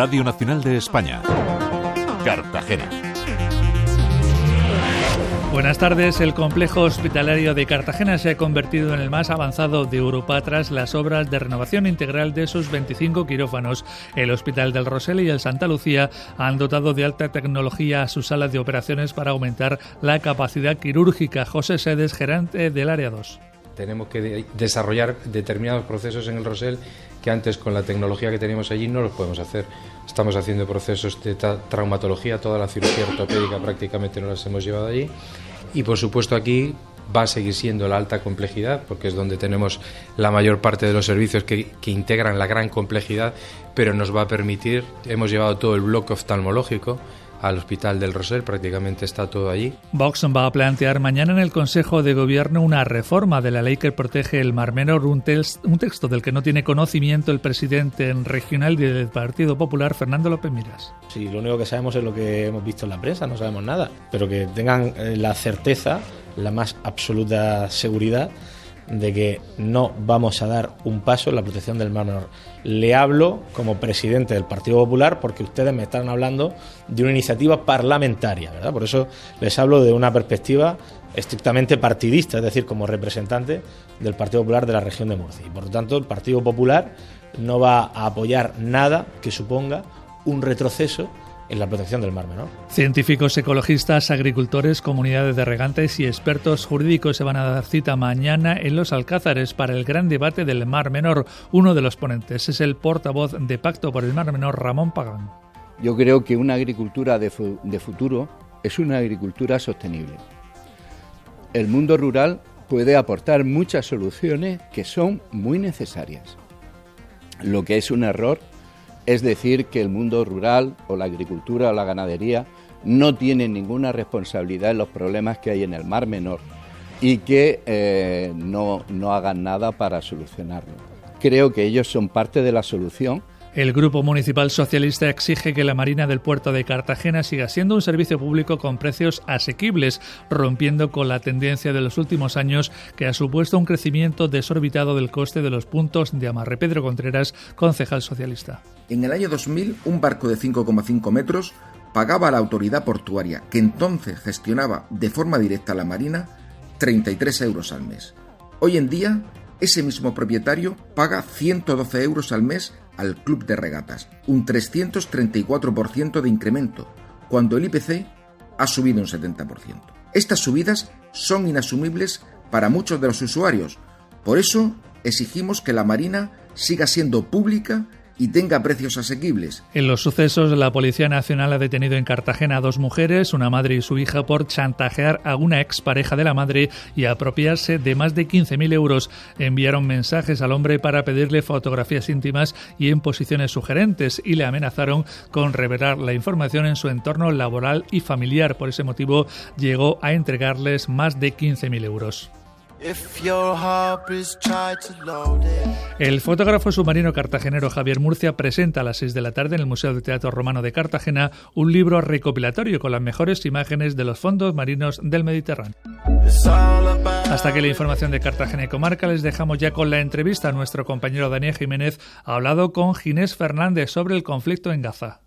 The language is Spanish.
Radio Nacional de España. Cartagena. Buenas tardes. El complejo hospitalario de Cartagena se ha convertido en el más avanzado de Europa tras las obras de renovación integral de sus 25 quirófanos. El Hospital del Rosell y el Santa Lucía han dotado de alta tecnología a sus salas de operaciones para aumentar la capacidad quirúrgica. José Sedes, gerente del área 2. Tenemos que desarrollar determinados procesos en el Rosell que antes con la tecnología que teníamos allí no los podemos hacer. Estamos haciendo procesos de traumatología, toda la cirugía ortopédica prácticamente no las hemos llevado allí. Y por supuesto aquí va a seguir siendo la alta complejidad, porque es donde tenemos la mayor parte de los servicios que, integran la gran complejidad, pero nos va a permitir, hemos llevado todo el bloque oftalmológico, al Hospital del Rosel, prácticamente está todo allí. Vox va a plantear mañana en el Consejo de Gobierno una reforma de la ley que protege el Mar Menor, un, un texto del que no tiene conocimiento el presidente regional del Partido Popular, Fernando López Miras. Sí, lo único que sabemos es lo que hemos visto en la prensa, no sabemos nada, pero que tengan eh, la certeza, la más absoluta seguridad de que no vamos a dar un paso en la protección del mar menor. Le hablo como presidente del Partido Popular porque ustedes me están hablando de una iniciativa parlamentaria, ¿verdad? Por eso les hablo de una perspectiva estrictamente partidista, es decir, como representante del Partido Popular de la región de Murcia. Y por lo tanto, el Partido Popular no va a apoyar nada que suponga un retroceso en la protección del mar menor. Científicos, ecologistas, agricultores, comunidades de regantes y expertos jurídicos se van a dar cita mañana en los Alcázares para el gran debate del mar menor. Uno de los ponentes es el portavoz de Pacto por el Mar Menor, Ramón Pagán. Yo creo que una agricultura de, de futuro es una agricultura sostenible. El mundo rural puede aportar muchas soluciones que son muy necesarias. Lo que es un error es decir, que el mundo rural o la agricultura o la ganadería no tienen ninguna responsabilidad en los problemas que hay en el Mar Menor y que eh, no, no hagan nada para solucionarlo. Creo que ellos son parte de la solución el Grupo Municipal Socialista exige que la Marina del Puerto de Cartagena siga siendo un servicio público con precios asequibles, rompiendo con la tendencia de los últimos años que ha supuesto un crecimiento desorbitado del coste de los puntos de amarre. Pedro Contreras, concejal socialista. En el año 2000, un barco de 5,5 metros pagaba a la autoridad portuaria, que entonces gestionaba de forma directa la Marina, 33 euros al mes. Hoy en día, ese mismo propietario paga 112 euros al mes al Club de Regatas, un 334% de incremento, cuando el IPC ha subido un 70%. Estas subidas son inasumibles para muchos de los usuarios, por eso exigimos que la Marina siga siendo pública y tenga precios asequibles. En los sucesos, la Policía Nacional ha detenido en Cartagena a dos mujeres, una madre y su hija, por chantajear a una expareja de la madre y apropiarse de más de 15.000 euros. Enviaron mensajes al hombre para pedirle fotografías íntimas y en posiciones sugerentes y le amenazaron con revelar la información en su entorno laboral y familiar. Por ese motivo, llegó a entregarles más de 15.000 euros. El fotógrafo submarino cartagenero Javier Murcia presenta a las 6 de la tarde en el Museo de Teatro Romano de Cartagena un libro recopilatorio con las mejores imágenes de los fondos marinos del Mediterráneo. Hasta que la información de Cartagena y Comarca les dejamos ya con la entrevista. Nuestro compañero Daniel Jiménez ha hablado con Ginés Fernández sobre el conflicto en Gaza.